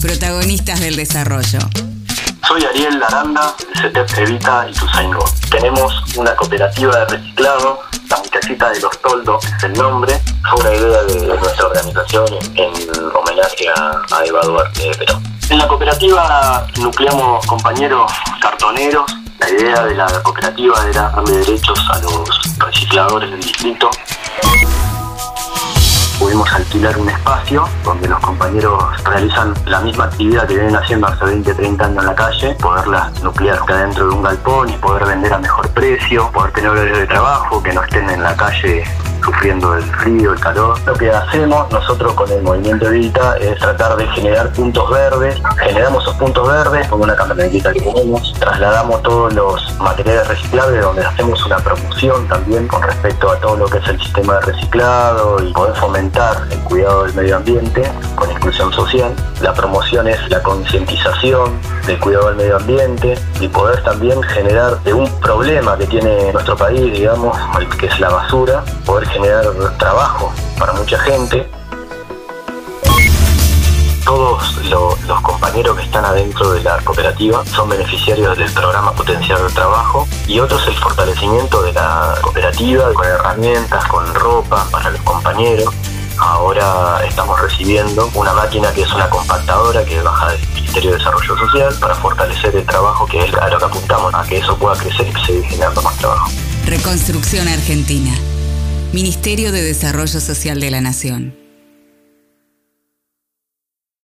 protagonistas del desarrollo. Soy Ariel Laranda, CETEP Evita y Tuzaingó. Tenemos una cooperativa de reciclado, la muchachita de los toldos es el nombre. Fue una idea de nuestra organización en homenaje a, a Eva Perón. En la cooperativa nucleamos compañeros cartoneros. La idea de la cooperativa era darle derechos a los recicladores del distrito alquilar un espacio donde los compañeros realizan la misma actividad que vienen haciendo hace 20, 30 años en la calle, poderlas nuclear acá dentro de un galpón y poder vender a mejor precio, poder tener horarios de trabajo, que no estén en la calle el frío, el calor. Lo que hacemos nosotros con el movimiento Evita es tratar de generar puntos verdes. Generamos esos puntos verdes con una camionetita que tenemos. Trasladamos todos los materiales reciclables donde hacemos una promoción también con respecto a todo lo que es el sistema de reciclado y poder fomentar el cuidado del medio ambiente con inclusión social. La promoción es la concientización del cuidado del medio ambiente y poder también generar de un problema que tiene nuestro país, digamos, que es la basura, poder generar trabajo para mucha gente. Todos los compañeros que están adentro de la cooperativa son beneficiarios del programa Potenciar el Trabajo y otro es el fortalecimiento de la cooperativa con herramientas, con ropa para los compañeros. Ahora estamos recibiendo una máquina que es una compactadora que baja del Ministerio de Desarrollo Social para fortalecer el trabajo que es a lo que apuntamos, a que eso pueda crecer y seguir generando más trabajo. Reconstrucción Argentina. Ministerio de Desarrollo Social de la Nación.